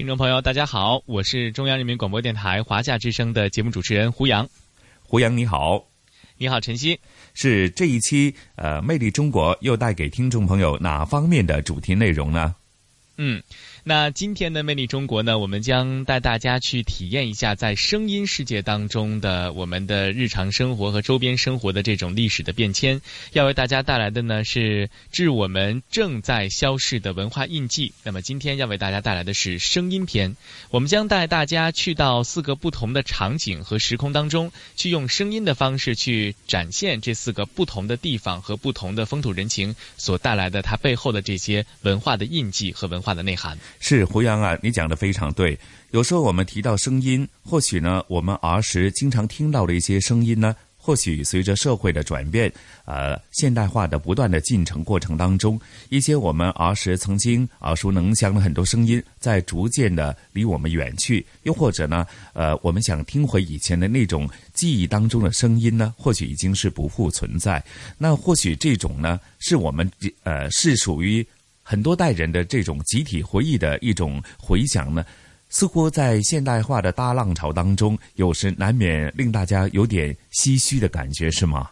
听众朋友，大家好，我是中央人民广播电台华夏之声的节目主持人胡杨。胡杨你好，你好晨曦。是这一期呃《魅力中国》又带给听众朋友哪方面的主题内容呢？嗯。那今天的魅力中国呢，我们将带大家去体验一下在声音世界当中的我们的日常生活和周边生活的这种历史的变迁。要为大家带来的呢是致我们正在消逝的文化印记。那么今天要为大家带来的是声音篇，我们将带大家去到四个不同的场景和时空当中，去用声音的方式去展现这四个不同的地方和不同的风土人情所带来的它背后的这些文化的印记和文化的内涵。是胡杨啊，你讲的非常对。有时候我们提到声音，或许呢，我们儿时经常听到的一些声音呢，或许随着社会的转变，呃，现代化的不断的进程过程当中，一些我们儿时曾经耳熟能详的很多声音，在逐渐的离我们远去。又或者呢，呃，我们想听回以前的那种记忆当中的声音呢，或许已经是不复存在。那或许这种呢，是我们呃，是属于。很多代人的这种集体回忆的一种回响呢，似乎在现代化的大浪潮当中，有时难免令大家有点唏嘘的感觉，是吗？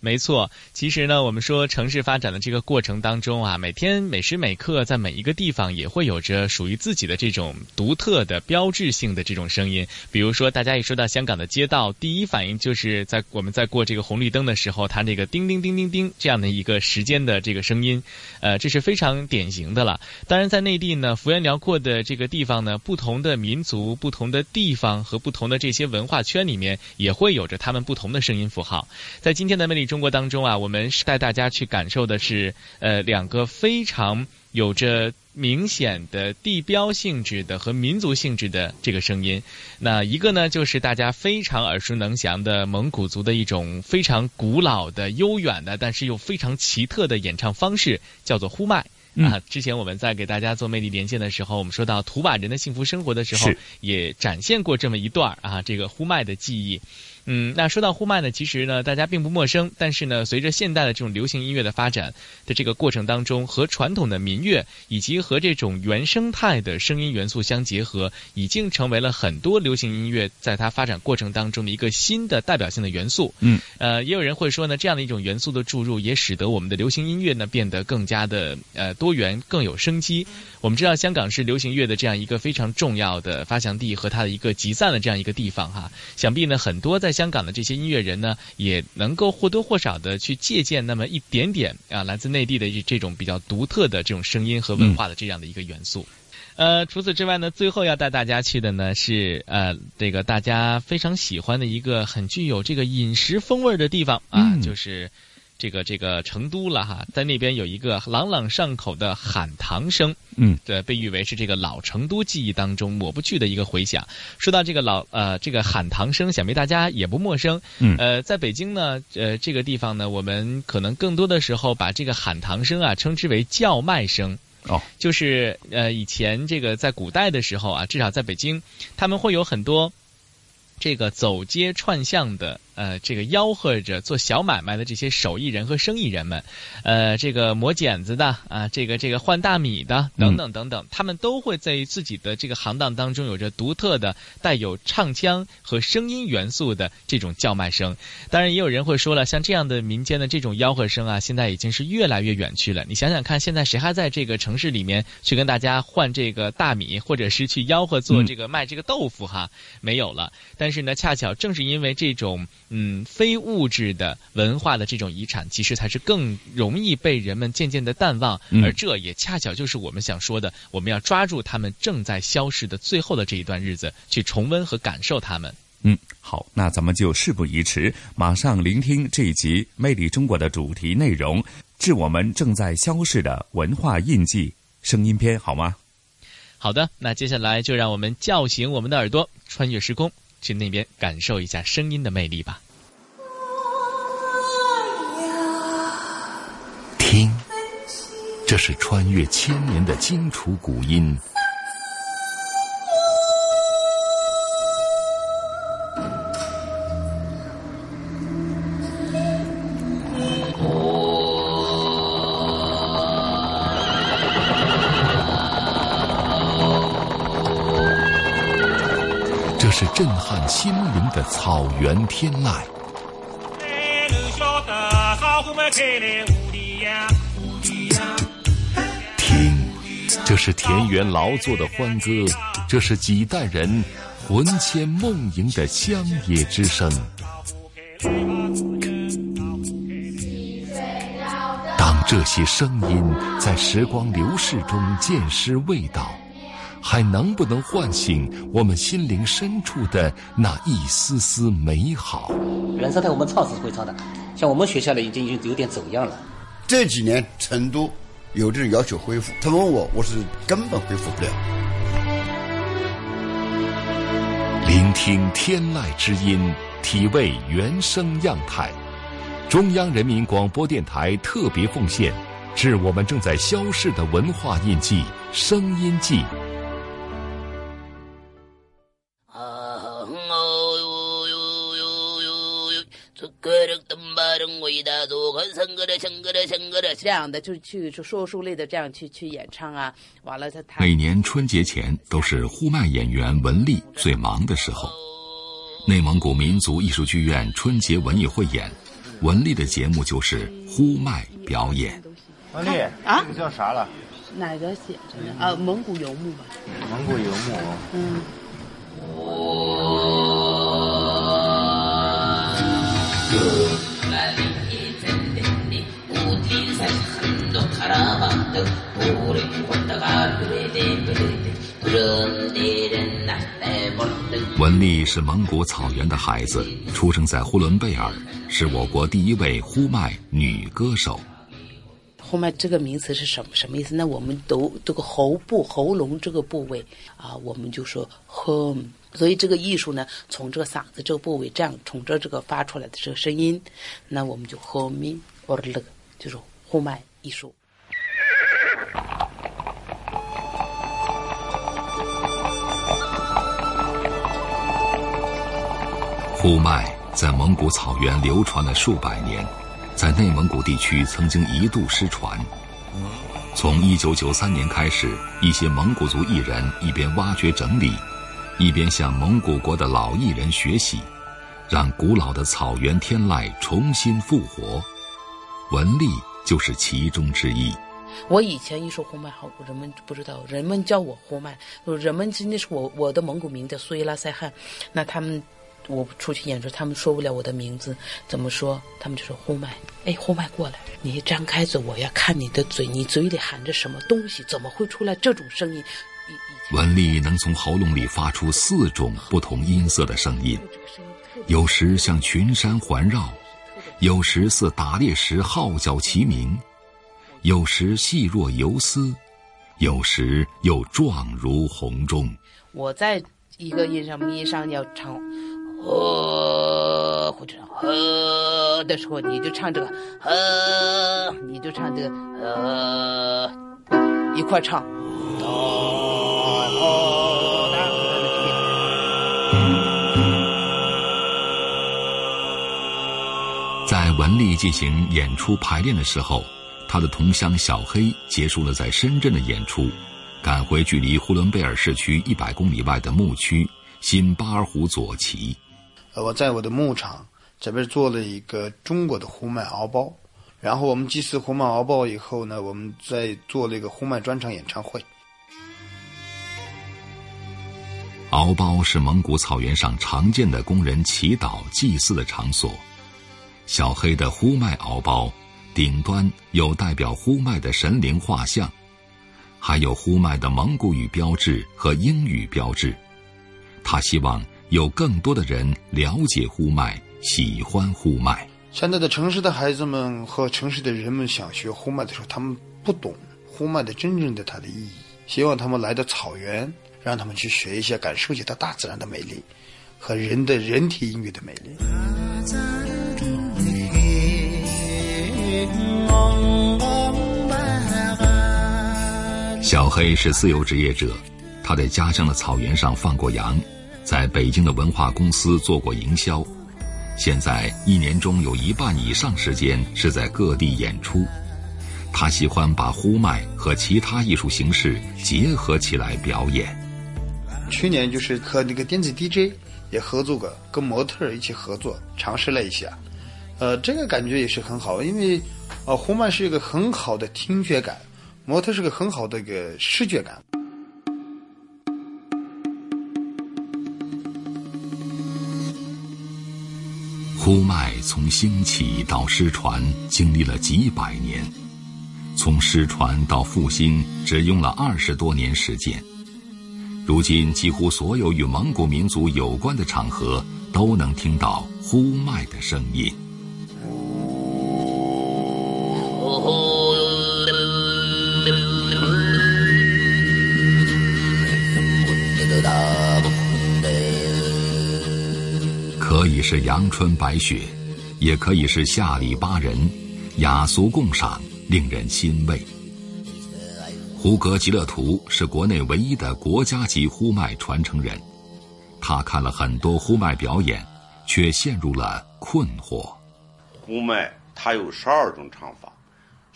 没错，其实呢，我们说城市发展的这个过程当中啊，每天每时每刻在每一个地方也会有着属于自己的这种独特的标志性的这种声音。比如说，大家一说到香港的街道，第一反应就是在我们在过这个红绿灯的时候，它那个叮叮叮叮叮这样的一个时间的这个声音，呃，这是非常典型的了。当然，在内地呢，幅员辽阔的这个地方呢，不同的民族、不同的地方和不同的这些文化圈里面，也会有着他们不同的声音符号。在今天的魅力。中国当中啊，我们是带大家去感受的是，呃，两个非常有着明显的地标性质的和民族性质的这个声音。那一个呢，就是大家非常耳熟能详的蒙古族的一种非常古老的、悠远的，但是又非常奇特的演唱方式，叫做呼麦。啊，之前我们在给大家做魅力连线的时候，我们说到图瓦人的幸福生活的时候，也展现过这么一段啊，这个呼麦的记忆。嗯，那说到呼麦呢，其实呢，大家并不陌生。但是呢，随着现代的这种流行音乐的发展的这个过程当中，和传统的民乐以及和这种原生态的声音元素相结合，已经成为了很多流行音乐在它发展过程当中的一个新的代表性的元素。嗯，呃，也有人会说呢，这样的一种元素的注入，也使得我们的流行音乐呢变得更加的呃多元，更有生机。我们知道，香港是流行乐的这样一个非常重要的发祥地和它的一个集散的这样一个地方哈。想必呢，很多在香港的这些音乐人呢，也能够或多或少的去借鉴那么一点点啊，来自内地的这这种比较独特的这种声音和文化的这样的一个元素。呃，除此之外呢，最后要带大家去的呢是呃这个大家非常喜欢的一个很具有这个饮食风味的地方啊，就是。这个这个成都了哈，在那边有一个朗朗上口的喊堂声，嗯，对，被誉为是这个老成都记忆当中抹不去的一个回响。说到这个老呃这个喊堂声，想必大家也不陌生，嗯，呃，在北京呢，呃这个地方呢，我们可能更多的时候把这个喊堂声啊称之为叫卖声，哦，就是呃以前这个在古代的时候啊，至少在北京，他们会有很多这个走街串巷的。呃这个吆喝着做小买卖的这些手艺人和生意人们，呃这个磨剪子的啊，这个这个换大米的等等等等，他们都会在自己的这个行当当中有着独特的带有唱腔和声音元素的这种叫卖声。当然，也有人会说了，像这样的民间的这种吆喝声啊，现在已经是越来越远去了。你想想看，现在谁还在这个城市里面去跟大家换这个大米，或者是去吆喝做这个卖这个豆腐哈？没有了。但是呢，恰巧正是因为这种嗯非物质的文化的这种遗产，其实才是更容易被人们渐渐的淡忘。而这也恰巧就是我们想说的，我们要抓住他们正在消逝的最后的这一段日子，去重温和感受他们。嗯，好，那咱们就事不宜迟，马上聆听这一集《魅力中国》的主题内容，致我们正在消逝的文化印记声音篇，好吗？好的，那接下来就让我们叫醒我们的耳朵，穿越时空，去那边感受一下声音的魅力吧。听，这是穿越千年的荆楚古音。的草原天籁。听，这是田园劳作的欢歌，这是几代人魂牵梦萦的乡野之声。当这些声音在时光流逝中渐失味道。还能不能唤醒我们心灵深处的那一丝丝美好？原生态我们唱是会唱的，像我们学校的已经有点走样了。这几年成都有的人要求恢复，他问我，我是根本恢复不了。聆听天籁之音，体味原声样态。中央人民广播电台特别奉献，致我们正在消逝的文化印记——声音记。这样的，就去说书类的，这样去去演唱啊。完了，他每年春节前都是呼麦演员文丽最忙的时候。内蒙古民族艺术剧院春节文艺汇演，文丽的节目就是呼麦表演。文丽啊，这个叫啥了？哪个写着呢？啊，蒙古游牧吧。蒙古游牧。嗯。文丽是蒙古草原的孩子，出生在呼伦贝尔，是我国第一位呼麦女歌手。呼麦这个名词是什么什么意思？那我们读这个喉部喉咙这个部位啊，我们就说 home。所以这个艺术呢，从这个嗓子这个部位这样从这这个发出来的这个声音，那我们就 home or 那个就是呼麦艺术。呼麦在蒙古草原流传了数百年，在内蒙古地区曾经一度失传。从一九九三年开始，一些蒙古族艺人一边挖掘整理，一边向蒙古国的老艺人学习，让古老的草原天籁重新复活。文丽就是其中之一。我以前一说呼麦，好人们不知道，人们叫我呼麦，人们真的是我我的蒙古名叫苏伊拉塞汗，那他们。我出去演出，他们说不了我的名字，怎么说？他们就说呼麦，哎，呼麦过来，你张开嘴，我要看你的嘴，你嘴里含着什么东西？怎么会出来这种声音？文丽能从喉咙里发出四种不同音色的声音，有时像群山环绕，有时似打猎时号角齐鸣，有时细若游丝，有时又壮如洪钟。我在一个音上咪上要唱。呵，或者呵的时候，你就唱这个呵，你就唱这个呃，一块唱。在文丽进行演出排练的时候，他的同乡小黑结束了在深圳的演出，赶回距离呼伦贝尔市区一百公里外的牧区新巴尔虎左旗。呃，我在我的牧场这边做了一个中国的呼麦敖包，然后我们祭祀呼麦敖包以后呢，我们再做了一个呼麦专场演唱会。敖包是蒙古草原上常见的工人祈祷祭祀的场所。小黑的呼麦敖包，顶端有代表呼麦的神灵画像，还有呼麦的蒙古语标志和英语标志。他希望有更多的人了解呼麦，喜欢呼麦。现在的城市的孩子们和城市的人们想学呼麦的时候，他们不懂呼麦的真正的它的意义。希望他们来到草原，让他们去学一下，感受一下它大自然的美丽，和人的人体音乐的美丽。小黑是自由职业者，他在家乡的草原上放过羊，在北京的文化公司做过营销，现在一年中有一半以上时间是在各地演出。他喜欢把呼麦和其他艺术形式结合起来表演。去年就是和那个电子 DJ 也合作过，跟模特一起合作，尝试了一下。呃，这个感觉也是很好，因为，呃，呼麦是一个很好的听觉感，模特是个很好的一个视觉感。呼麦从兴起到失传，经历了几百年；从失传到复兴，只用了二十多年时间。如今，几乎所有与蒙古民族有关的场合，都能听到呼麦的声音。可以是阳春白雪，也可以是下里巴人，雅俗共赏，令人欣慰。胡格吉勒图是国内唯一的国家级呼麦传承人，他看了很多呼麦表演，却陷入了困惑。呼麦它有十二种唱法，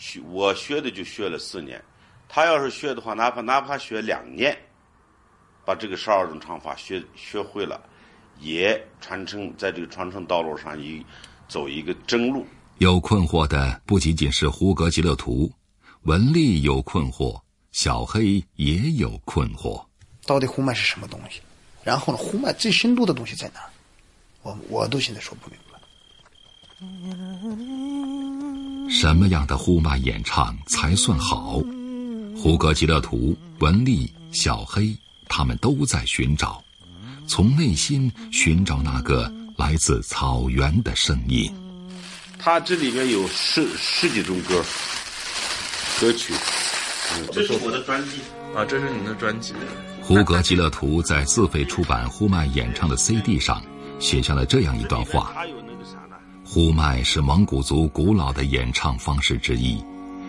学我学的就学了四年，他要是学的话，哪怕哪怕学两年，把这个十二种唱法学学会了。也传承在这个传承道路上一走一个正路。有困惑的不仅仅是胡格吉勒图，文丽有困惑，小黑也有困惑。到底呼麦是什么东西？然后呢，呼麦最深度的东西在哪？我我都现在说不明白。什么样的呼麦演唱才算好？胡格吉勒图、文丽、小黑，他们都在寻找。从内心寻找那个来自草原的声音。它这里面有十十几种歌歌曲。这是我的专辑啊，这是你的专辑。胡格吉勒图在自费出版呼麦演唱的 CD 上写下了这样一段话：呼麦是蒙古族古老的演唱方式之一，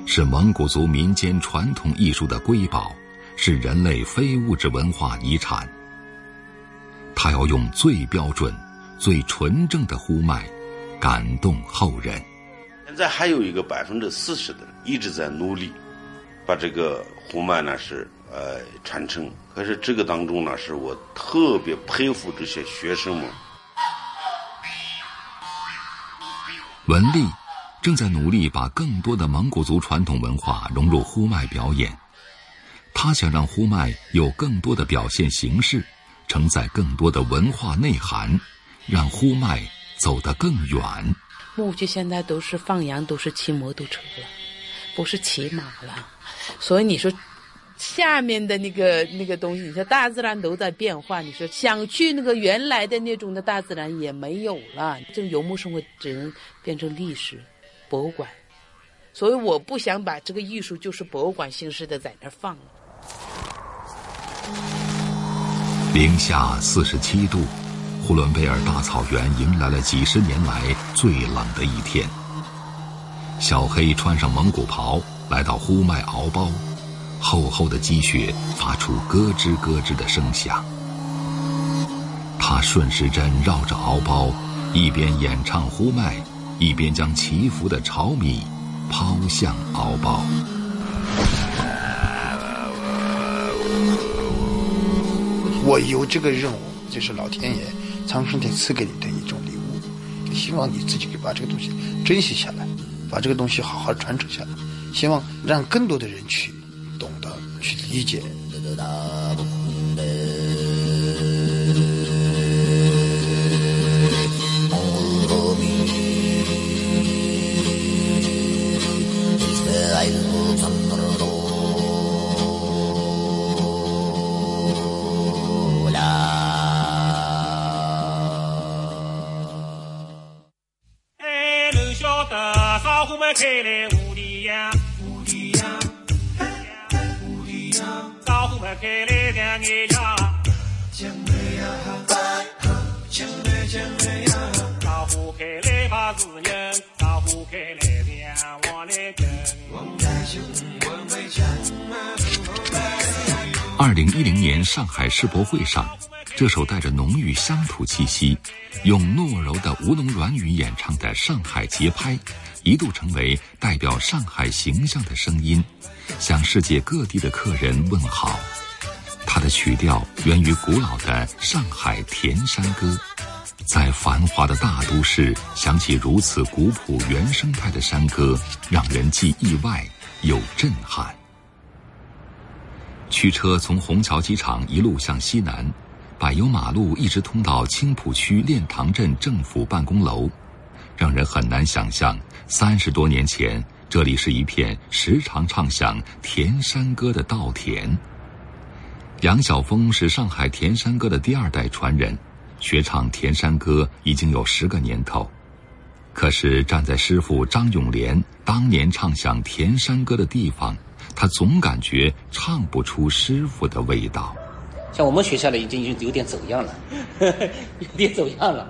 是蒙古族民间传统艺术的瑰宝，是人类非物质文化遗产。他要用最标准、最纯正的呼麦，感动后人。现在还有一个百分之四十的人一直在努力，把这个呼麦呢是呃传承。可是这个当中呢，是我特别佩服这些学生们。文丽正在努力把更多的蒙古族传统文化融入呼麦表演，他想让呼麦有更多的表现形式。承载更多的文化内涵，让呼麦走得更远。牧区现在都是放羊，都是骑摩托车了，不是骑马了。所以你说，下面的那个那个东西，你说大自然都在变化。你说想去那个原来的那种的大自然也没有了，这个游牧生活只能变成历史博物馆。所以我不想把这个艺术就是博物馆形式的在那放。零下四十七度，呼伦贝尔大草原迎来了几十年来最冷的一天。小黑穿上蒙古袍，来到呼麦敖包，厚厚的积雪发出咯吱咯吱的声响。他顺时针绕着敖包，一边演唱呼麦，一边将祈福的炒米抛向敖包。我有这个任务，就是老天爷、苍生天赐给你的一种礼物，希望你自己把这个东西珍惜下来，把这个东西好好传承下来，希望让更多的人去懂得、去理解。二上海世博会上，这首带着浓郁乡土气息、用糯柔的吴侬软语演唱的上海节拍，一度成为代表上海形象的声音，向世界各地的客人问好。它的曲调源于古老的上海田山歌，在繁华的大都市响起如此古朴原生态的山歌，让人既意外又震撼。驱车从虹桥机场一路向西南，柏油马路一直通到青浦区练塘镇政府办公楼，让人很难想象三十多年前这里是一片时常唱响田山歌的稻田。杨晓峰是上海田山歌的第二代传人，学唱田山歌已经有十个年头。可是站在师傅张永莲当年唱响田山歌的地方。他总感觉唱不出师傅的味道，像我们学校的已经有点走样了，有点走样了。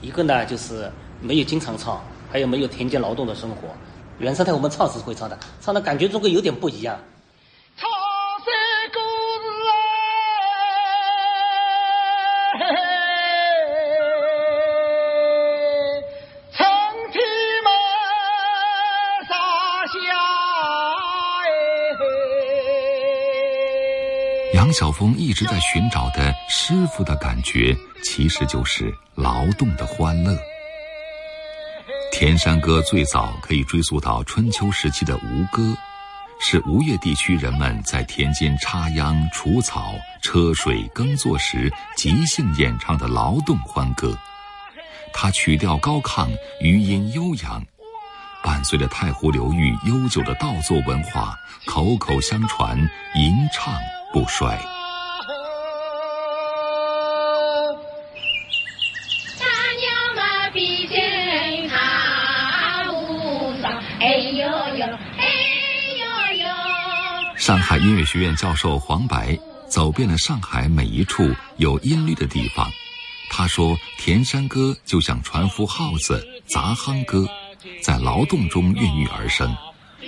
一个呢就是没有经常唱，还有没有田间劳动的生活。原生态我们唱是会唱的，唱的感觉总归有点不一样。小峰一直在寻找的师傅的感觉，其实就是劳动的欢乐。田山歌最早可以追溯到春秋时期的吴歌，是吴越地区人们在田间插秧、除草、车水耕作时即兴演唱的劳动欢歌。它曲调高亢，余音悠扬，伴随着太湖流域悠久的稻作文化，口口相传，吟唱。不衰。上海音乐学院教授黄白走遍了上海每一处有音律的地方，他说：“田山歌就像船夫号子、杂夯歌，在劳动中孕育而生，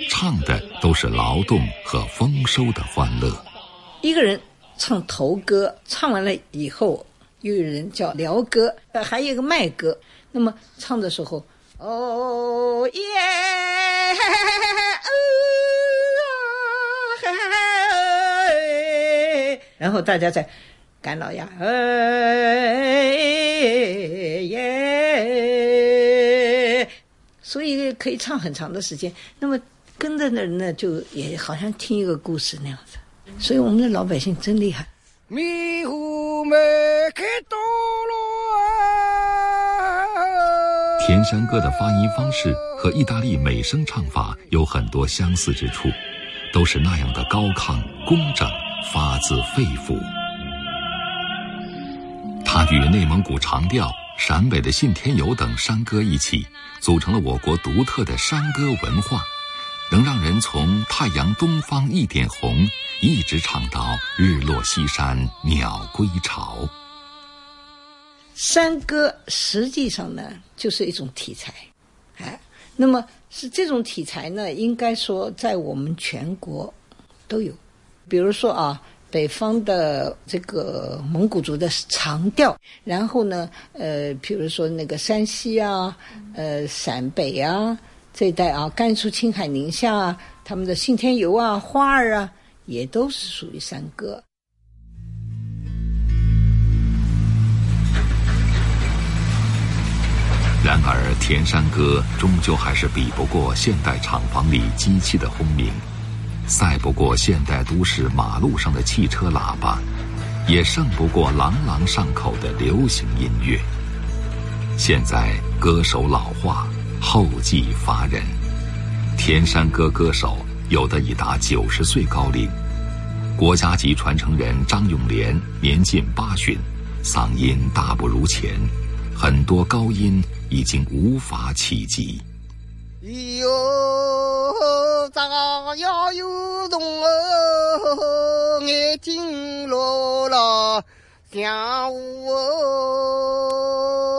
唱的都是劳动和丰收的欢乐。”一个人唱头歌，唱完了以后，又有人叫撩歌，呃，还有一个卖歌。那么唱的时候，哦耶，哦然后大家在干老鸭，哎耶，所以可以唱很长的时间。那么跟着的人呢，就也好像听一个故事那样子。所以我们的老百姓真厉害。田山歌的发音方式和意大利美声唱法有很多相似之处，都是那样的高亢、工整，发自肺腑。它与内蒙古长调、陕北的信天游等山歌一起，组成了我国独特的山歌文化。能让人从太阳东方一点红，一直唱到日落西山鸟归巢。山歌实际上呢，就是一种题材，哎，那么是这种题材呢，应该说在我们全国都有。比如说啊，北方的这个蒙古族的长调，然后呢，呃，比如说那个山西啊，呃，陕北啊这一带啊，甘肃、青海、宁夏啊，他们的信天游啊、花儿啊，也都是属于山歌。然而，田山歌终究还是比不过现代厂房里机器的轰鸣，赛不过现代都市马路上的汽车喇叭，也胜不过朗朗上口的流行音乐。现在歌手老化，后继乏人，田山歌歌手有的已达九十岁高龄。国家级传承人张永莲年近八旬，嗓音大不如前，很多高音。已经无法企及。哟，咋呀有动哦，眼睛落了，下午哦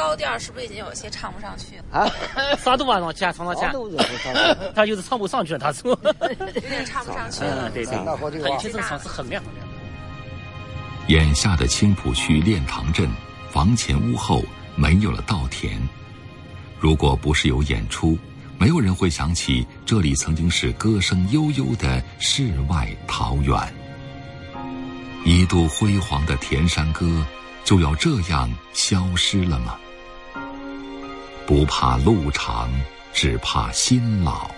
高调是不是已经有些唱不上去了？啊，啥都往上去，唱到前，他就是唱不上去了，他说。有点唱不上去了。嗯，对对，他以前这个嗓子很亮很亮。眼下的青浦区练塘镇，房前屋后没有了稻田。如果不是有演出，没有人会想起这里曾经是歌声悠悠的世外桃源。一度辉煌的田山歌。就要这样消失了吗？不怕路长，只怕心老。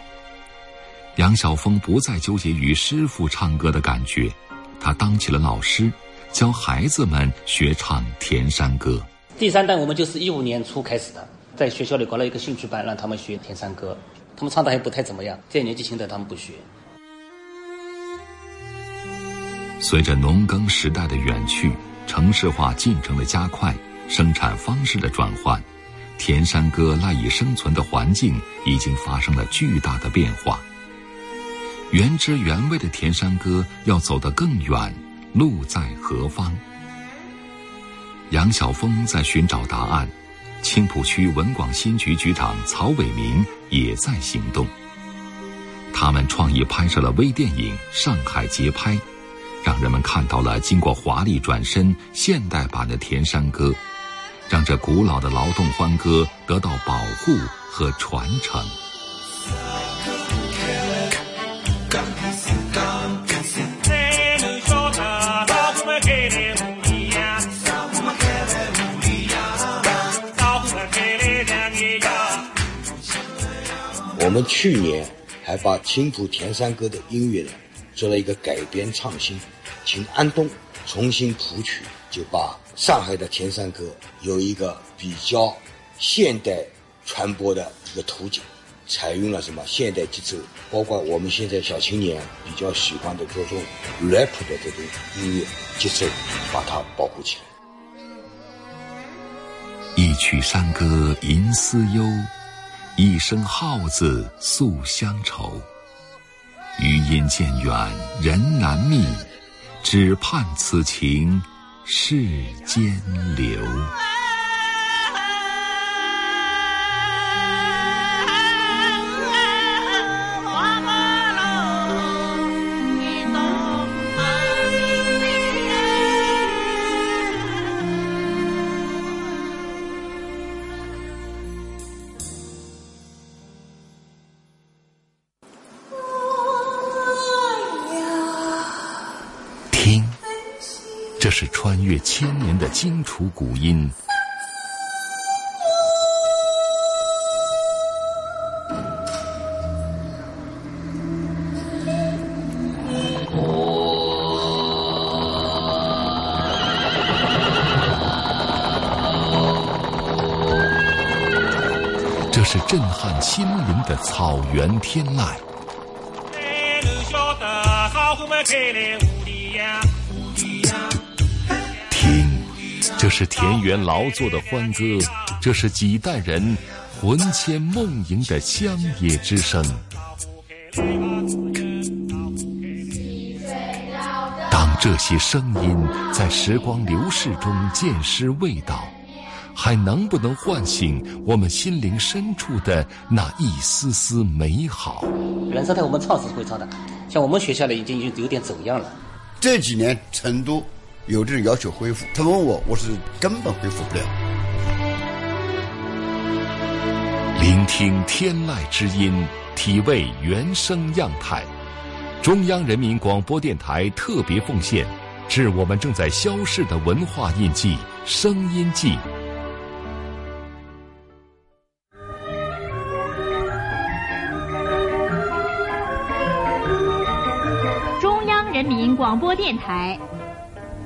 杨晓峰不再纠结于师傅唱歌的感觉，他当起了老师，教孩子们学唱田山歌。第三代我们就是一五年初开始的，在学校里搞了一个兴趣班，让他们学田山歌。他们唱的还不太怎么样，这年纪轻的他们不学。随着农耕时代的远去。城市化进程的加快，生产方式的转换，田山歌赖以生存的环境已经发生了巨大的变化。原汁原味的田山歌要走得更远，路在何方？杨晓峰在寻找答案，青浦区文广新局局长曹伟民也在行动。他们创意拍摄了微电影《上海节拍》。让人们看到了经过华丽转身现代版的田山歌，让这古老的劳动欢歌得到保护和传承。我们去年还把青浦田山歌的音乐呢做了一个改编创新。请安东重新谱曲，就把上海的田山歌有一个比较现代传播的一个途径，采用了什么现代节奏，包括我们现在小青年比较喜欢的这种 rap 的这种音乐节奏，把它保护起来。一曲山歌吟思忧，一声号子诉乡愁。余音渐远人难觅。只盼此情世间留。穿越千年的荆楚古音，这是震撼心灵的草原天籁。这是田园劳作的欢歌，这是几代人魂牵梦萦的乡野之声。当这些声音在时光流逝中渐失味道，还能不能唤醒我们心灵深处的那一丝丝美好？原生态我们唱是会唱的，像我们学校呢，已经有点走样了。这几年成都有的人要求恢复，他问我，我是根本恢复不了。聆听天籁之音，体味原声样态。中央人民广播电台特别奉献，致我们正在消逝的文化印记——声音记。中央人民广播电台，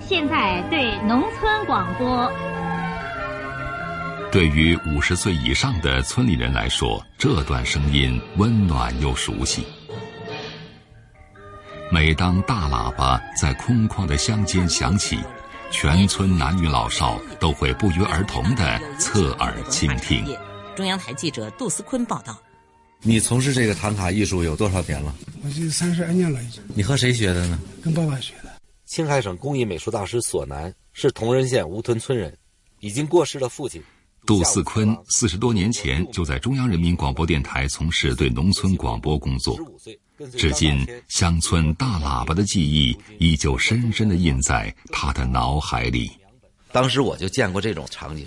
现在对农村广播。对于五十岁以上的村里人来说，这段声音温暖又熟悉。每当大喇叭在空旷的乡间响起，全村男女老少都会不约而同的侧耳倾听。中央台记者杜思坤报道：“你从事这个唐卡艺术有多少年了？我这三十二年了，已经。你和谁学的呢？跟爸爸学的。青海省工艺美术大师索南是铜仁县吴屯村人，已经过世的父亲杜四坤四十多年前就在中央人民广播电台从事对农村广播工作。”至今，乡村大喇叭的记忆依旧深深地印在他的脑海里。当时我就见过这种场景，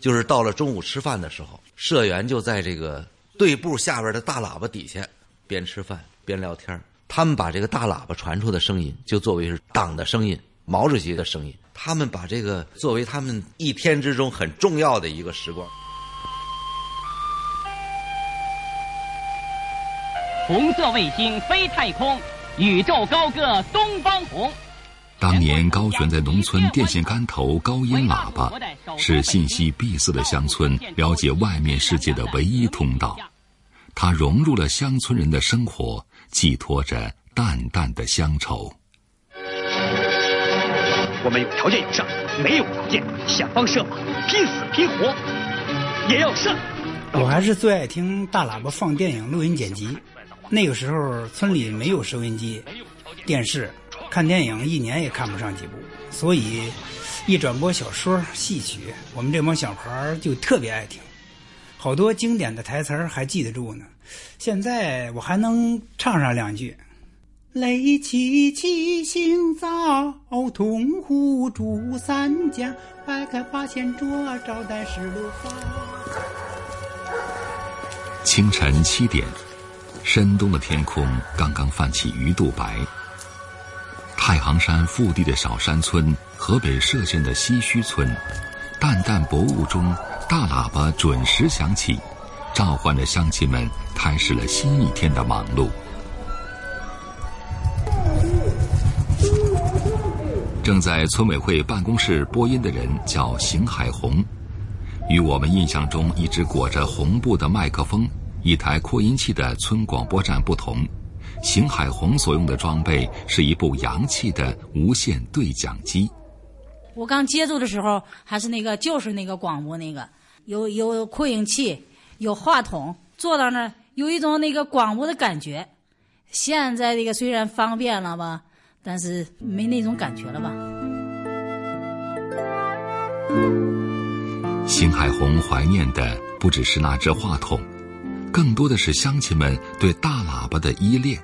就是到了中午吃饭的时候，社员就在这个队部下边的大喇叭底下，边吃饭边聊天他们把这个大喇叭传出的声音，就作为是党的声音、毛主席的声音。他们把这个作为他们一天之中很重要的一个时光。红色卫星飞太空，宇宙高歌东方红。当年高悬在农村电线杆头高音喇叭，是信息闭塞的乡村了解外面世界的唯一通道。它融入了乡村人的生活，寄托着淡淡的乡愁。我们有条件有上，没有条件想方设法，拼死拼活也要上。我还是最爱听大喇叭放电影录音剪辑。那个时候村里没有收音机、电视，看电影一年也看不上几部，所以一转播小说、戏曲，我们这帮小孩就特别爱听，好多经典的台词还记得住呢。现在我还能唱上两句：“泪凄凄行早，铜壶煮三江，摆开八仙桌，招待十六方。”清晨七点。深冬的天空刚刚泛起鱼肚白。太行山腹地的小山村，河北涉县的西圩村，淡淡薄雾中，大喇叭准时响起，召唤着乡亲们开始了新一天的忙碌。正在村委会办公室播音的人叫邢海红，与我们印象中一直裹着红布的麦克风。一台扩音器的村广播站不同，邢海红所用的装备是一部洋气的无线对讲机。我刚接触的时候，还是那个就是那个广播那个，有有扩音器，有话筒，坐到那儿有一种那个广播的感觉。现在这个虽然方便了吧，但是没那种感觉了吧。邢海红怀念的不只是那只话筒。更多的是乡亲们对大喇叭的依恋。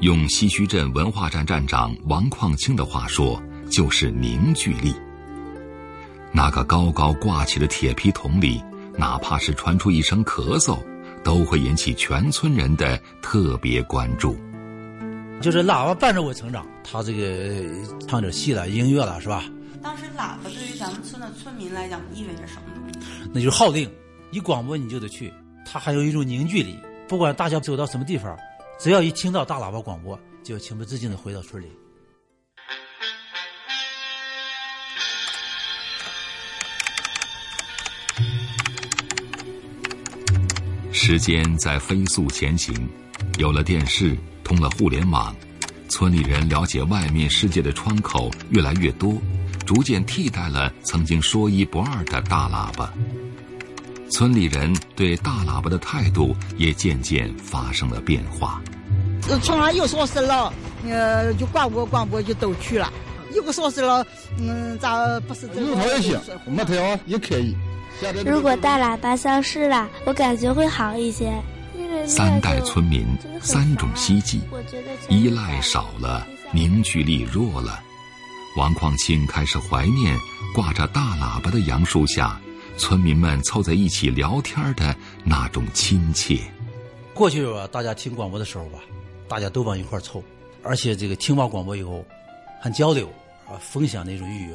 用西圩镇文化站站长王矿清的话说，就是凝聚力。那个高高挂起的铁皮桶里，哪怕是传出一声咳嗽，都会引起全村人的特别关注。就是喇叭伴着我成长，他这个唱点戏了、音乐了，是吧？当时喇叭对于咱们村的村民来讲意味着什么？那就是号令，一广播你就得去。它还有一种凝聚力，不管大家走到什么地方，只要一听到大喇叭广播，就情不自禁的回到村里。时间在飞速前行，有了电视，通了互联网，村里人了解外面世界的窗口越来越多，逐渐替代了曾经说一不二的大喇叭。村里人对大喇叭的态度也渐渐发生了变化。村上又说事了，呃，就广播广播就都去了。有个说事了，嗯，咋不是这有头也行，没他也可以。如果大喇叭消失了，我感觉会好一些。三代村民，三种希冀，依赖少了，凝聚力弱了。王矿清开始怀念挂着大喇叭的杨树下，村民们凑在一起聊天的那种亲切。过去啊，大家听广播的时候吧，大家都往一块凑，而且这个听完广播以后，还交流啊，分享那种愉悦。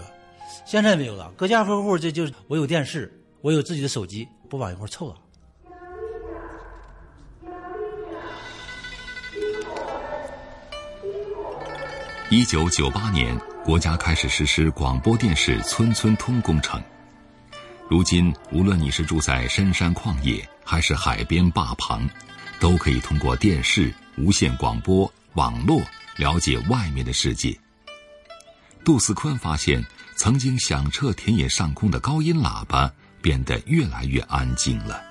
现在没有了，各家各户这就是我有电视。我有自己的手机，不往一块凑了。一九九八年，国家开始实施广播电视村村通工程。如今，无论你是住在深山旷野，还是海边坝旁，都可以通过电视、无线广播、网络了解外面的世界。杜思坤发现，曾经响彻田野上空的高音喇叭。变得越来越安静了。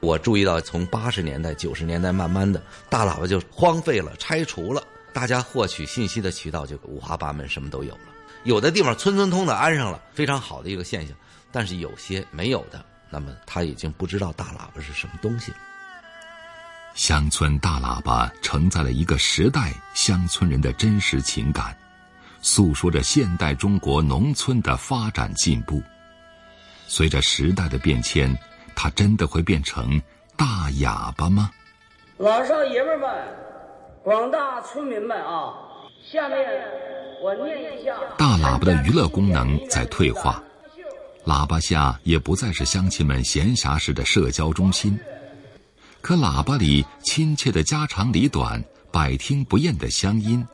我注意到，从八十年代、九十年代，慢慢的大喇叭就荒废了、拆除了，大家获取信息的渠道就五花八门，什么都有了。有的地方村村通的安上了，非常好的一个现象。但是有些没有的，那么他已经不知道大喇叭是什么东西。乡村大喇叭承载了一个时代乡村人的真实情感，诉说着现代中国农村的发展进步。随着时代的变迁，它真的会变成大哑巴吗？老少爷们们，广大村民们啊，下面我念一下。大喇叭的娱乐功能在退化，喇叭下也不再是乡亲们闲暇时的社交中心，可喇叭里亲切的家长里短、百听不厌的乡音，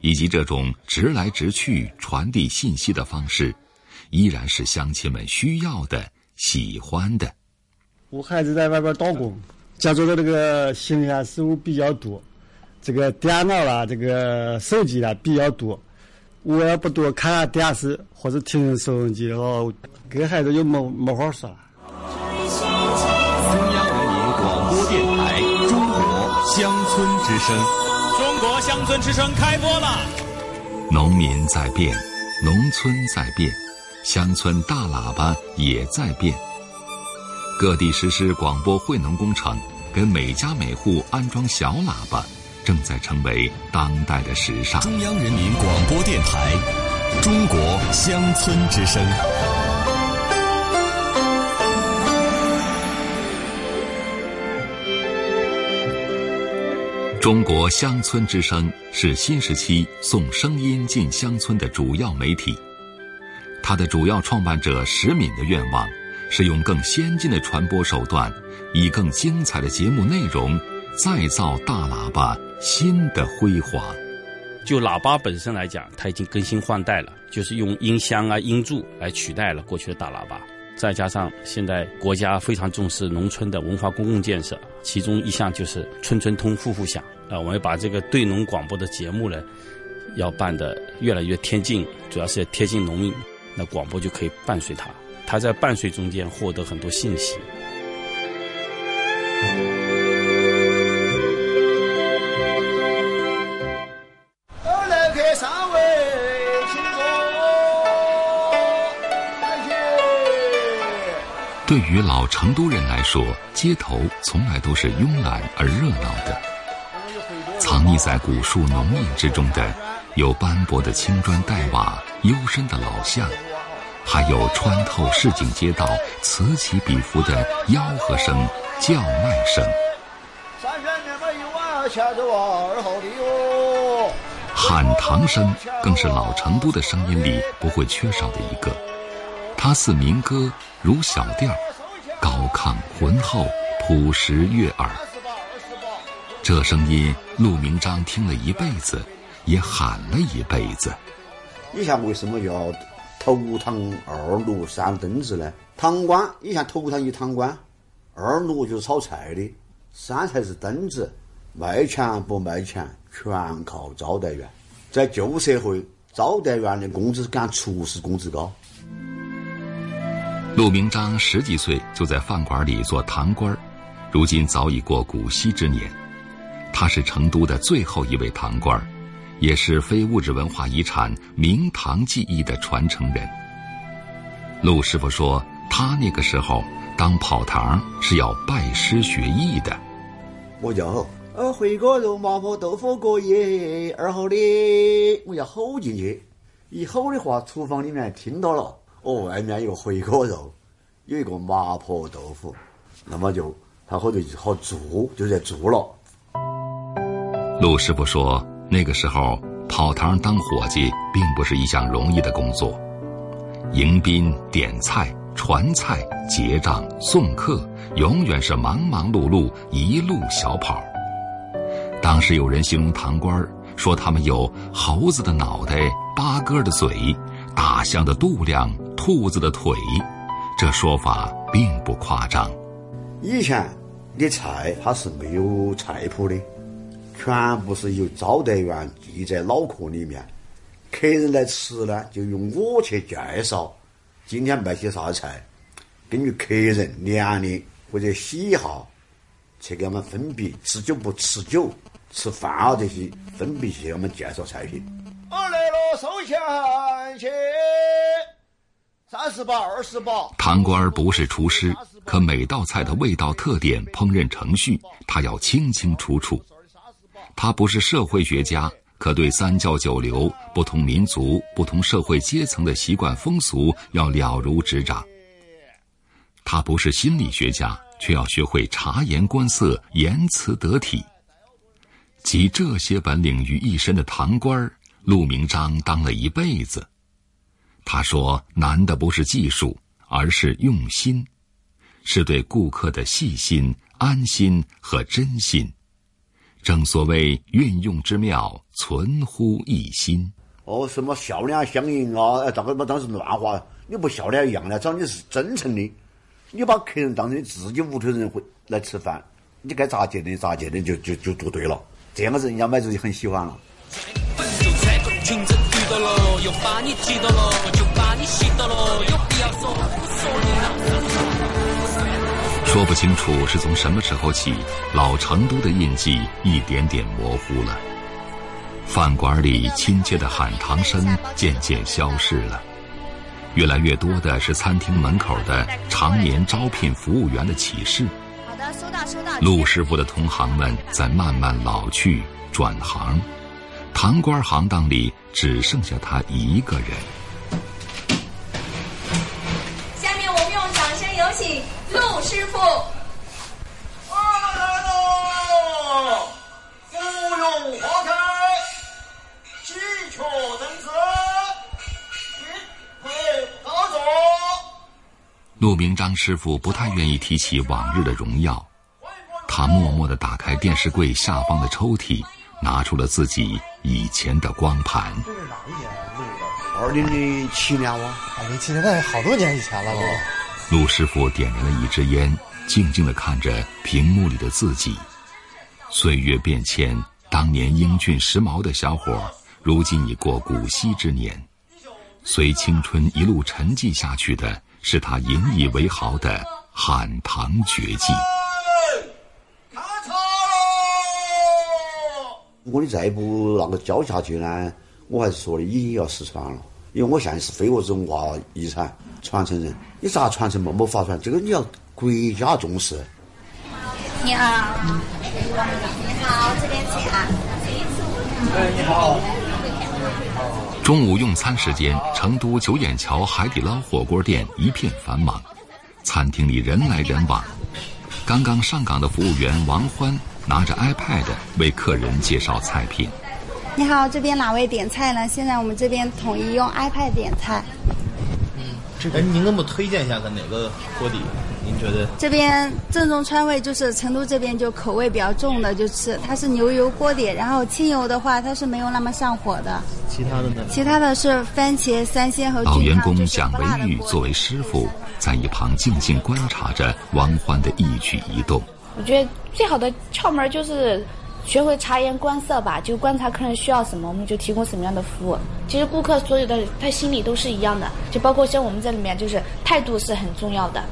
以及这种直来直去传递信息的方式。依然是乡亲们需要的、喜欢的。我孩子在外边打工，家中的这个新鲜事物比较多，这个电脑啦、这个手机啦比较多。我要不多看电视或者听收音机的话，跟孩子就没没话说了。中央人民广播电台《中国乡村之声》，中国乡村之声开播了。农民在变，农村在变。乡村大喇叭也在变，各地实施广播惠农工程，给每家每户安装小喇叭，正在成为当代的时尚。中央人民广播电台，中国乡村之声。中国乡村之声是新时期送声音进乡村的主要媒体。它的主要创办者石敏的愿望，是用更先进的传播手段，以更精彩的节目内容，再造大喇叭新的辉煌。就喇叭本身来讲，它已经更新换代了，就是用音箱啊、音柱来取代了过去的大喇叭。再加上现在国家非常重视农村的文化公共建设，其中一项就是村村通、户户响啊。我们把这个对农广播的节目呢，要办得越来越贴近，主要是贴近农民。那广播就可以伴随他，他在伴随中间获得很多信息。对于老成都人来说，街头从来都是慵懒而热闹的。藏匿在古树浓荫之中的，有斑驳的青砖黛瓦、幽深的老巷。还有穿透市井街道此起彼伏的吆喝声、叫卖声。喊堂声更是老成都的声音里不会缺少的一个。它似民歌，如小调，高亢浑厚，朴实悦耳。这声音，陆明章听了一辈子，也喊了一辈子。你想为什么要？头堂二路三凳子呢？堂倌以前头堂一堂倌，二路就是炒菜的，三才是凳子，卖钱不卖钱全靠招待员。在旧社会，招待员的工资赶厨师工资高。陆明章十几岁就在饭馆里做堂倌，如今早已过古稀之年。他是成都的最后一位堂倌，也是非物质文化遗产明堂技艺的传承人。陆师傅说，他那个时候当跑堂是要拜师学艺的。我叫吼，呃，回锅肉、麻婆豆腐过夜，二号的我要吼进去，一吼的话，厨房里面听到了，哦，外面有个回锅肉，有一个麻婆豆腐，那么就他后头就好做，就在做了。陆师傅说，那个时候跑堂当伙计并不是一项容易的工作。迎宾、点菜、传菜、结账、送客，永远是忙忙碌碌，一路小跑。当时有人形容堂官说他们有猴子的脑袋、八哥的嘴、大象的肚量、兔子的腿，这说法并不夸张。以前的菜它是没有菜谱的，全部是由招待员记在脑壳里面。客人来吃呢，就用我去介绍今天卖些啥菜，根据客人年龄或者喜好去给他们分别吃酒不吃酒、吃饭啊这些，分别去给他们介绍菜品。我来了，收钱去，三十八、二十八。唐官不是厨师，可每道菜的味道特点、烹饪程序，他要清清楚楚。他不是社会学家。可对三教九流、不同民族、不同社会阶层的习惯风俗要了如指掌。他不是心理学家，却要学会察言观色、言辞得体。集这些本领于一身的堂官陆明章当了一辈子。他说：“难的不是技术，而是用心，是对顾客的细心、安心和真心。”正所谓运用之妙，存乎一心。哦，什么笑脸相迎啊？哎，这个嘛当时乱话，你不笑脸一样的，只要你是真诚的，你把客人当成你自己屋头人回来吃饭，你该咋接的咋接的，就就就做对了。这样子人家买主就很喜欢了。说不清楚是从什么时候起，老成都的印记一点点模糊了。饭馆里亲切的喊堂声渐渐消失了，越来越多的是餐厅门口的常年招聘服务员的启事。好的，收到收到。陆师傅的同行们在慢慢老去转行，堂官行当里只剩下他一个人。下面我们用掌声有请。陆师傅，来喽！芙蓉花开，喜鹊登枝，一回高坐。陆明章师傅不太愿意提起往日的荣耀，他默默的打开电视柜下方的抽屉，拿出了自己以前的光盘。这是哪一年录的？二零零七年哇！二零零七年，那好多年以前了都。陆师傅点燃了一支烟，静静地看着屏幕里的自己。岁月变迁，当年英俊时髦的小伙，如今已过古稀之年。随青春一路沉寂下去的，是他引以为豪的喊堂绝技。看茶我的再不那个教下去呢，我还是说的已经要失传了。因为我现在是非物质文化遗产传承人，你咋传承嘛？没法传，这个你要国家重视。你好，你好，这边请啊。哎，你好。中午用餐时间，成都九眼桥海底捞火锅店一片繁忙，餐厅里人来人往。刚刚上岗的服务员王欢拿着 iPad 为客人介绍菜品。你好，这边哪位点菜呢？现在我们这边统一用 iPad 点菜。嗯，这个您能不能推荐一下，看哪个锅底？您觉得？这边正宗川味就是成都这边就口味比较重的，就是它是牛油锅底，然后清油的话它是没有那么上火的。其他的呢？其他的是番茄、三鲜和老员工蒋维玉作为师傅，在一旁静静观察着王欢的一举一动。我觉得最好的窍门就是。学会察言观色吧，就观察客人需要什么，我们就提供什么样的服务。其实顾客所有的他心里都是一样的，就包括像我们这里面，就是态度是很重要的。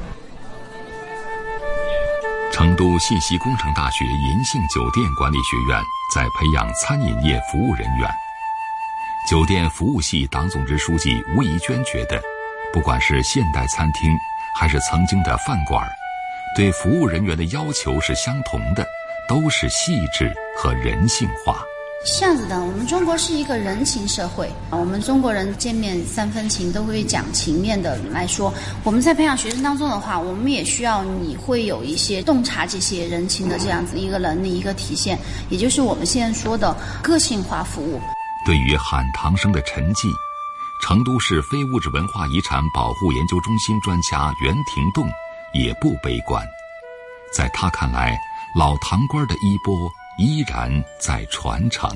成都信息工程大学银杏酒店管理学院在培养餐饮业服务人员，酒店服务系党总支书记吴怡娟觉得，不管是现代餐厅，还是曾经的饭馆，对服务人员的要求是相同的，都是细致和人性化。这样子的，我们中国是一个人情社会啊，我们中国人见面三分情，都会讲情面的来说。我们在培养学生当中的话，我们也需要你会有一些洞察这些人情的这样子一个能力一个体现，也就是我们现在说的个性化服务。对于喊唐生的沉寂，成都市非物质文化遗产保护研究中心专家袁廷栋也不悲观，在他看来，老唐官的衣钵。依然在传承。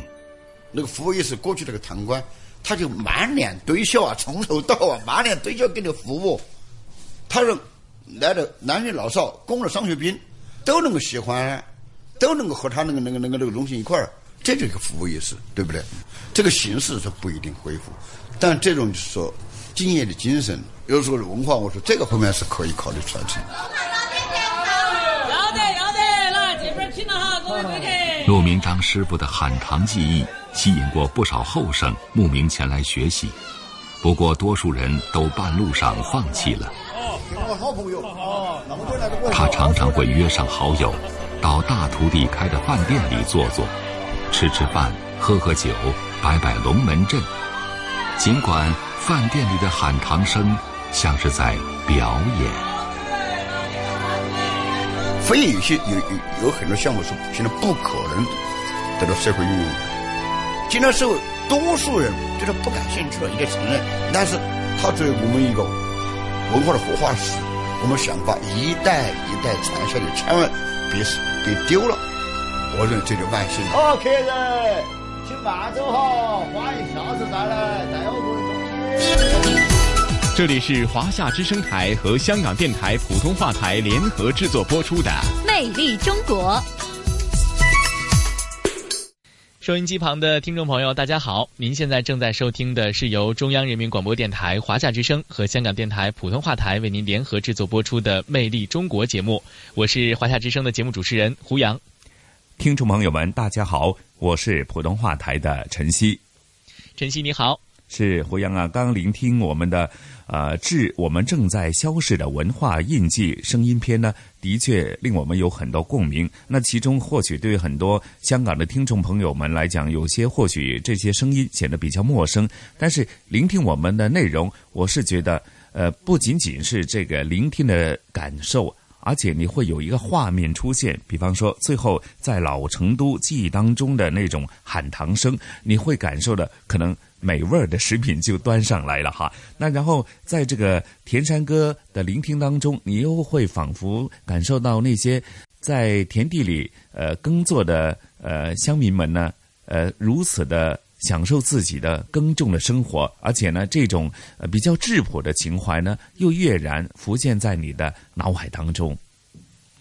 那个服务意识过去那个堂官，他就满脸堆笑啊，从头到尾满脸堆笑给你服务。他说来的男女老少、工人、上学兵都能够喜欢，都能够和他那个那个那个那个东西一块儿，这就是个服务意识，对不对？这个形式是不一定恢复，但这种就是说敬业的精神，有时候文化，我说这个方面是可以考虑传承。要得要得，来这边请了哈，各位贵客。陆明章师傅的喊堂技艺吸引过不少后生慕名前来学习，不过多数人都半路上放弃了。他常常会约上好友，到大徒弟开的饭店里坐坐，吃吃饭，喝喝酒，摆摆龙门阵。尽管饭店里的喊堂声像是在表演。非有些有有有很多项目是现在不可能得到社会应用的。今天社会多数人对他不感兴趣了，应该承认。但是，他作为我们一个文化的活化石，我们想把一代一代传下去，千万别别丢了。我认为这就万幸了。好，客人，请慢走哈，欢迎下次再来带我们东西。这里是华夏之声台和香港电台普通话台联合制作播出的《魅力中国》。收音机旁的听众朋友，大家好！您现在正在收听的是由中央人民广播电台华夏之声和香港电台普通话台为您联合制作播出的《魅力中国》节目。我是华夏之声的节目主持人胡杨。听众朋友们，大家好，我是普通话台的晨曦。晨曦，你好。是胡杨啊，刚聆听我们的。啊，致我们正在消逝的文化印记声音片呢，的确令我们有很多共鸣。那其中或许对于很多香港的听众朋友们来讲，有些或许这些声音显得比较陌生。但是聆听我们的内容，我是觉得，呃，不仅仅是这个聆听的感受，而且你会有一个画面出现。比方说，最后在老成都记忆当中的那种喊堂声，你会感受的可能。美味的食品就端上来了哈，那然后在这个田山歌的聆听当中，你又会仿佛感受到那些在田地里呃耕作的呃乡民们呢，呃如此的享受自己的耕种的生活，而且呢这种呃比较质朴的情怀呢，又跃然浮现在你的脑海当中。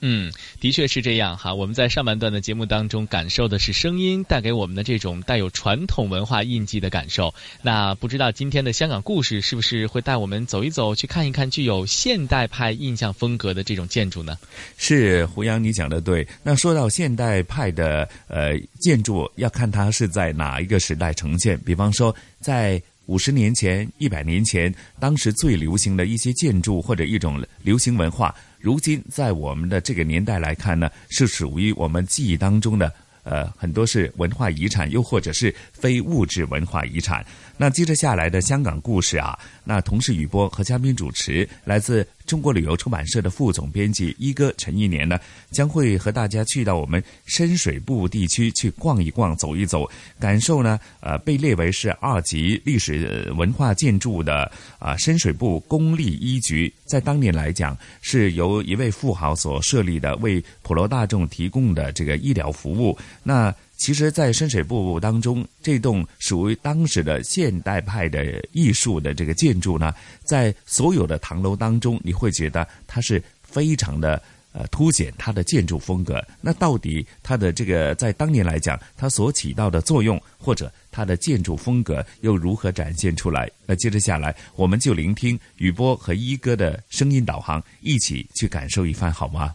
嗯，的确是这样哈。我们在上半段的节目当中感受的是声音带给我们的这种带有传统文化印记的感受。那不知道今天的香港故事是不是会带我们走一走，去看一看具有现代派印象风格的这种建筑呢？是胡杨，你讲的对。那说到现代派的呃建筑，要看它是在哪一个时代呈现。比方说，在五十年前、一百年前，当时最流行的一些建筑或者一种流行文化。如今，在我们的这个年代来看呢，是属于我们记忆当中的，呃，很多是文化遗产，又或者是非物质文化遗产。那接着下来的香港故事啊，那同事雨波和嘉宾主持，来自中国旅游出版社的副总编辑一哥陈一年呢，将会和大家去到我们深水埗地区去逛一逛、走一走，感受呢，呃，被列为是二级历史文化建筑的啊深水埗公立医局，在当年来讲，是由一位富豪所设立的，为普罗大众提供的这个医疗服务。那其实，在深水埗当中，这栋属于当时的现代派的艺术的这个建筑呢，在所有的唐楼当中，你会觉得它是非常的呃凸显它的建筑风格。那到底它的这个在当年来讲，它所起到的作用，或者它的建筑风格又如何展现出来？那接着下来，我们就聆听雨波和一哥的声音导航，一起去感受一番，好吗？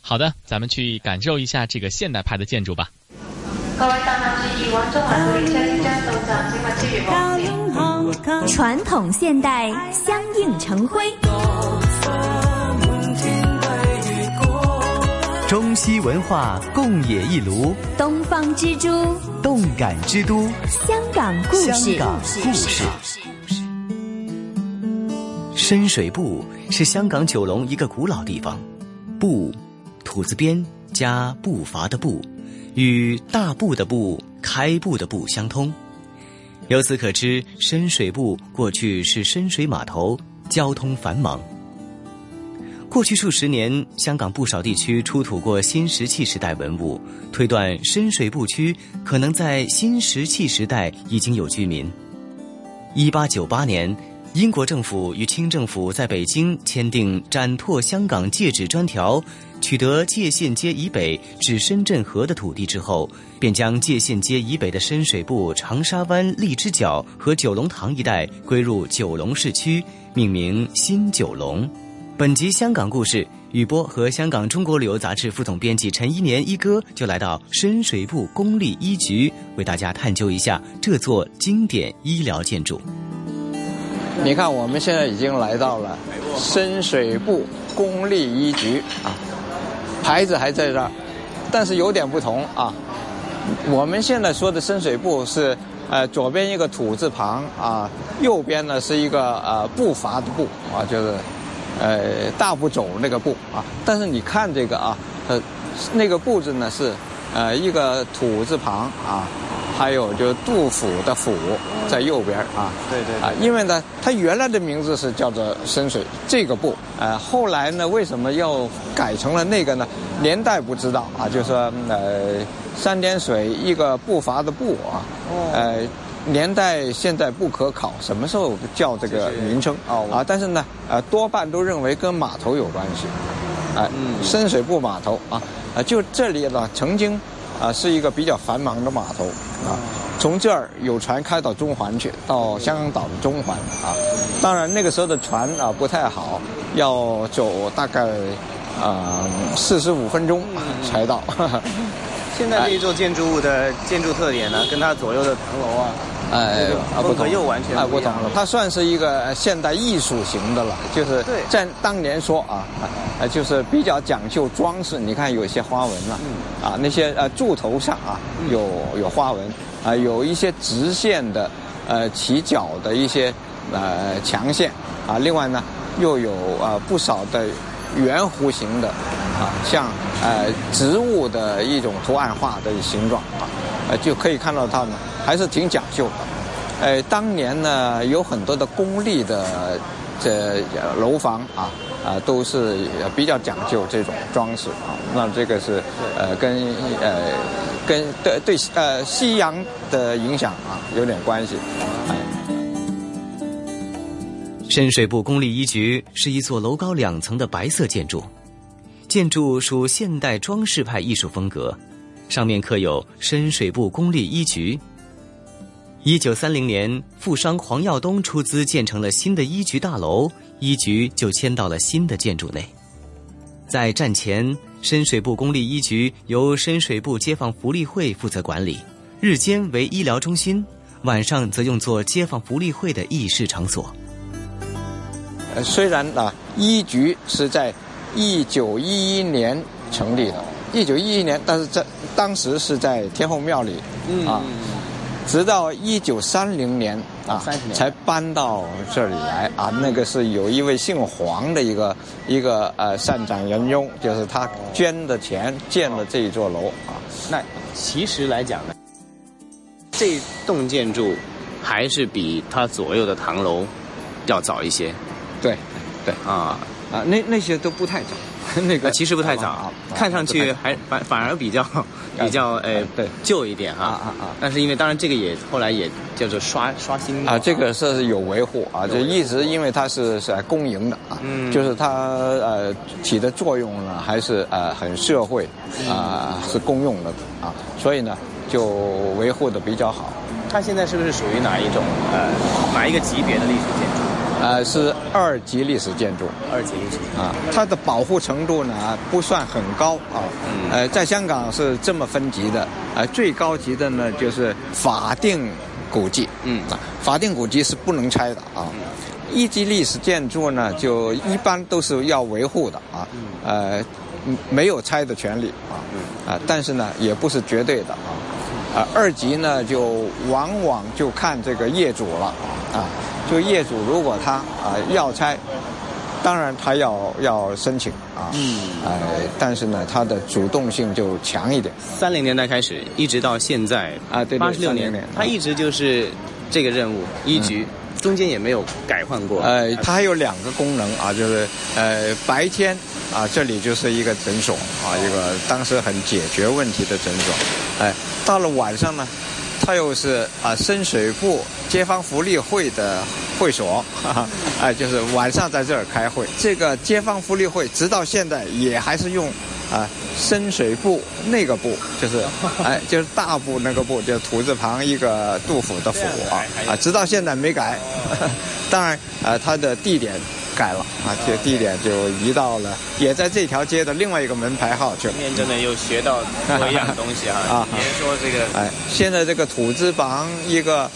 好的，咱们去感受一下这个现代派的建筑吧。传统现代相映成辉，中西文化共冶一炉，东方之珠，动感之都，香港故事。香港故事。深水埗是香港九龙一个古老地方，埗，土字边加步伐的步，与大步的步、开步的步相通。由此可知，深水埗过去是深水码头，交通繁忙。过去数十年，香港不少地区出土过新石器时代文物，推断深水埗区可能在新石器时代已经有居民。一八九八年，英国政府与清政府在北京签订展拓香港界址专条。取得界限街以北至深圳河的土地之后，便将界限街以北的深水埗、长沙湾、荔枝角和九龙塘一带归入九龙市区，命名新九龙。本集香港故事，雨波和香港中国旅游杂志副总编辑陈一年一哥就来到深水埗公立医局，为大家探究一下这座经典医疗建筑。你看，我们现在已经来到了深水埗公立医局啊。牌子还在这儿，但是有点不同啊。我们现在说的深水埗是，呃，左边一个土字旁啊，右边呢是一个呃步伐的步啊，就是，呃，大步走那个步啊。但是你看这个啊，呃，那个步字呢是，呃，一个土字旁啊。还有就杜甫的甫在右边啊，对对啊，因为呢，它原来的名字是叫做深水这个步，呃，后来呢，为什么要改成了那个呢？年代不知道啊，就说呃，三点水一个步伐的步啊，呃，年代现在不可考，什么时候叫这个名称？啊？但是呢，呃，多半都认为跟码头有关系，哎，深水埗码头啊，啊，就这里呢，曾经。啊，是一个比较繁忙的码头啊，从这儿有船开到中环去，到香港岛的中环啊。当然那个时候的船啊不太好，要走大概啊四十五分钟才到。现在这一座建筑物的建筑特点呢，跟它左右的唐楼啊。哎，风格又完全不同了。它算是一个现代艺术型的了，就是在当年说啊，啊，就是比较讲究装饰。你看有些花纹了，啊，那些呃柱头上啊有有花纹，啊，有一些直线的，呃起角的一些呃墙线，啊，另外呢又有啊不少的圆弧形的，啊，像呃植物的一种图案化的形状啊，呃就可以看到它呢。还是挺讲究的，呃，当年呢有很多的公立的这楼房啊啊都是比较讲究这种装饰啊，那这个是呃跟呃跟对对呃西洋的影响啊有点关系。深水埗公立医局是一座楼高两层的白色建筑，建筑属现代装饰派艺术风格，上面刻有深水埗公立医局。一九三零年，富商黄耀东出资建成了新的医局大楼，医局就迁到了新的建筑内。在战前，深水埗公立医局由深水埗街坊福利会负责管理，日间为医疗中心，晚上则用作街坊福利会的议事场所。呃，虽然啊，医局是在一九一一年成立的，一九一一年，但是在当时是在天后庙里啊。直到一九三零年啊，才搬到这里来啊。那个是有一位姓黄的一个一个呃善长人翁，就是他捐的钱建了这一座楼啊。那其实来讲呢，这栋建筑还是比它左右的唐楼要早一些。对，对啊啊，那那些都不太早。那个其实不太早，看上去还反反而比较 比较诶对旧一点啊啊啊！但是因为当然这个也后来也叫做刷刷新啊，这个是有维护啊，就一直因为它是是公营的啊，就是它呃起的作用呢还是呃很社会啊是公用的啊，所以呢就维护的比较好。它现在是不是属于哪一种呃哪一个级别的历史建筑？呃，是二级历史建筑。二级历史啊，它的保护程度呢不算很高啊。嗯呃，在香港是这么分级的，呃，最高级的呢就是法定古迹。嗯啊，法定古迹是不能拆的啊。一级历史建筑呢，就一般都是要维护的啊。呃，没有拆的权利啊。啊，但是呢，也不是绝对的啊。啊，二级呢，就往往就看这个业主了啊。就业主如果他啊要拆，当然他要要申请啊。嗯。呃，但是呢，他的主动性就强一点。三零年代开始，一直到现在啊，对八十六年，他一直就是这个任务一局。中间也没有改换过。呃，它还有两个功能啊，就是呃白天啊这里就是一个诊所啊，一个当时很解决问题的诊所。哎，到了晚上呢，它又是啊深水埗街坊福利会的会所，哈哈，哎就是晚上在这儿开会。这个街坊福利会直到现在也还是用。啊，深水埗那个埗就是，哎，就是大埠那个埠，就是土字旁一个杜甫的甫啊，啊，直到现在没改。当然，呃，它的地点改了啊，这地点就移到了，也在这条街的另外一个门牌号去了。今天真的又学到多一样东西啊！啊，别说这个，哎，现在这个土字旁一个，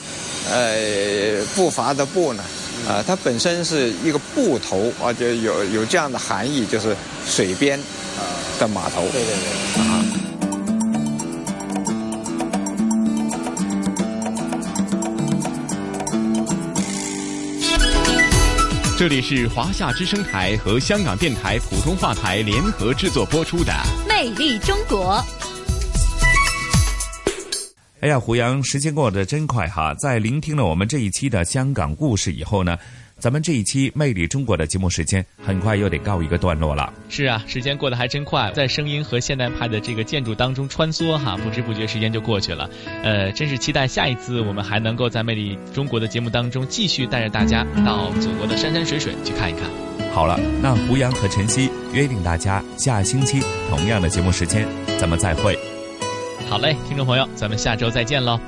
呃，步伐的步呢，啊，它本身是一个埠头啊，就有有这样的含义，就是水边。的码头，对对对，啊。这里是华夏之声台和香港电台普通话台联合制作播出的《魅力中国》。哎呀，胡杨，时间过得真快哈！在聆听了我们这一期的香港故事以后呢？咱们这一期《魅力中国》的节目时间很快又得告一个段落了。是啊，时间过得还真快，在声音和现代派的这个建筑当中穿梭哈，不知不觉时间就过去了。呃，真是期待下一次我们还能够在《魅力中国》的节目当中继续带着大家到祖国的山山水水去看一看。好了，那胡杨和晨曦约定大家下星期同样的节目时间，咱们再会。好嘞，听众朋友，咱们下周再见喽。